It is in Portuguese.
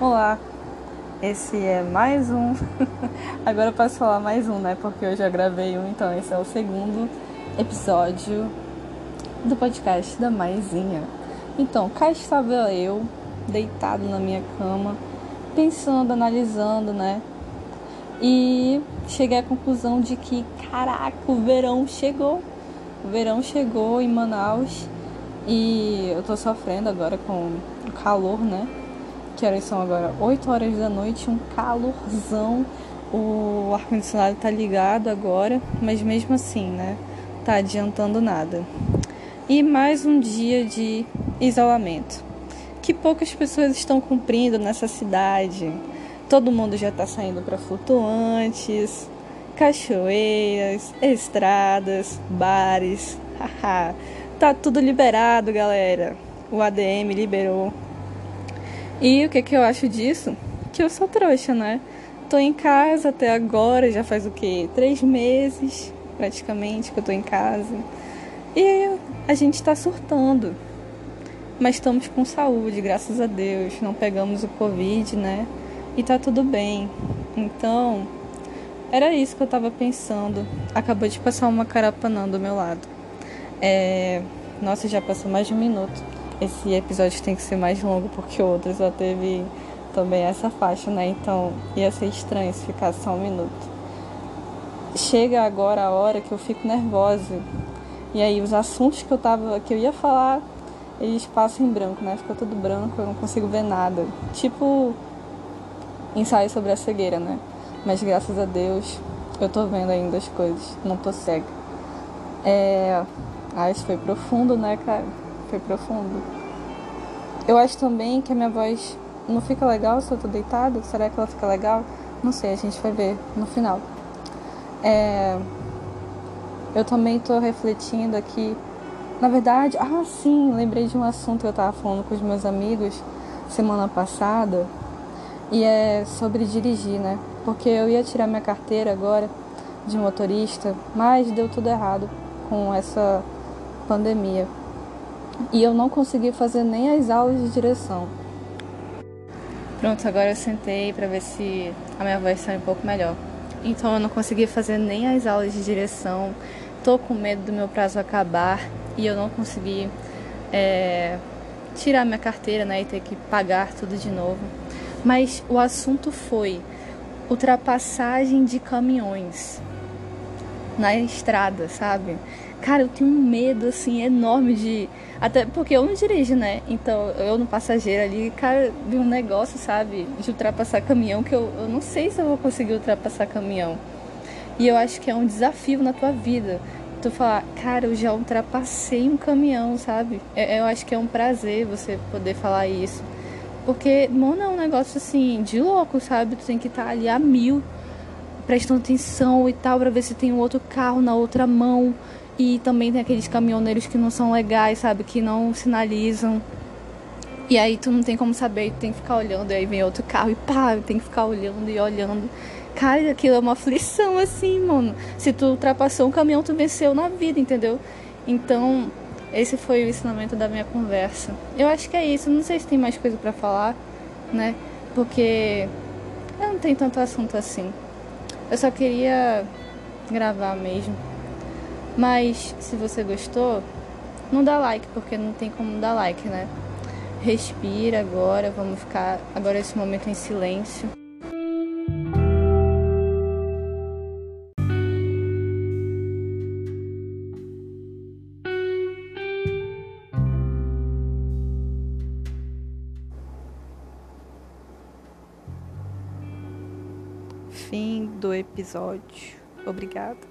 Olá, esse é mais um. Agora eu posso falar mais um, né? Porque eu já gravei um, então esse é o segundo episódio do podcast da Maisinha. Então, cá estava eu, deitado na minha cama, pensando, analisando, né? E cheguei à conclusão de que, caraca, o verão chegou. O verão chegou em Manaus e eu tô sofrendo agora com o calor, né? Que horas são agora? 8 horas da noite, um calorzão. O ar-condicionado tá ligado agora, mas mesmo assim, né? Tá adiantando nada. E mais um dia de isolamento. Que poucas pessoas estão cumprindo nessa cidade. Todo mundo já tá saindo para flutuantes, cachoeiras, estradas, bares. Tá tudo liberado, galera. O ADM liberou e o que, que eu acho disso? Que eu sou trouxa, né? Tô em casa até agora, já faz o quê? Três meses, praticamente, que eu tô em casa. E a gente tá surtando. Mas estamos com saúde, graças a Deus. Não pegamos o Covid, né? E tá tudo bem. Então, era isso que eu tava pensando. Acabou de passar uma carapanã do meu lado. É... Nossa, já passou mais de um minuto esse episódio tem que ser mais longo porque o outro só teve também essa faixa, né? Então ia ser estranho se ficasse só um minuto. Chega agora a hora que eu fico nervosa. E aí os assuntos que eu tava que eu ia falar, eles passam em branco, né? Fica tudo branco, eu não consigo ver nada. Tipo ensaio sobre a cegueira, né? Mas graças a Deus eu tô vendo ainda as coisas, não tô cega. É... Ah, isso foi profundo, né, cara? Foi profundo. Eu acho também que a minha voz não fica legal se eu tô deitada. Será que ela fica legal? Não sei, a gente vai ver no final. É... Eu também tô refletindo aqui. Na verdade, ah, sim, lembrei de um assunto que eu tava falando com os meus amigos semana passada. E é sobre dirigir, né? Porque eu ia tirar minha carteira agora de motorista, mas deu tudo errado com essa pandemia e eu não consegui fazer nem as aulas de direção. Pronto, agora eu sentei para ver se a minha voz sai um pouco melhor. Então eu não consegui fazer nem as aulas de direção. Tô com medo do meu prazo acabar e eu não consegui é, tirar minha carteira, né, e ter que pagar tudo de novo. Mas o assunto foi ultrapassagem de caminhões na estrada, sabe? Cara, eu tenho um medo assim enorme de até porque eu não dirijo, né? Então eu no passageiro ali, cara, vi um negócio, sabe, de ultrapassar caminhão que eu, eu não sei se eu vou conseguir ultrapassar caminhão. E eu acho que é um desafio na tua vida. Tu falar, cara, eu já ultrapassei um caminhão, sabe? Eu, eu acho que é um prazer você poder falar isso. Porque, mano, é um negócio assim, de louco, sabe? Tu tem que estar tá ali a mil, prestando atenção e tal, pra ver se tem um outro carro na outra mão e também tem aqueles caminhoneiros que não são legais, sabe? Que não sinalizam. E aí tu não tem como saber, tu tem que ficar olhando, e aí vem outro carro e pá, tem que ficar olhando e olhando. Cara, aquilo é uma aflição assim, mano. Se tu ultrapassou um caminhão, tu venceu na vida, entendeu? Então, esse foi o ensinamento da minha conversa. Eu acho que é isso. Não sei se tem mais coisa para falar, né? Porque eu não tenho tanto assunto assim. Eu só queria gravar mesmo. Mas se você gostou, não dá like, porque não tem como dar like, né? Respira agora, vamos ficar agora esse momento em silêncio. Fim do episódio. Obrigada.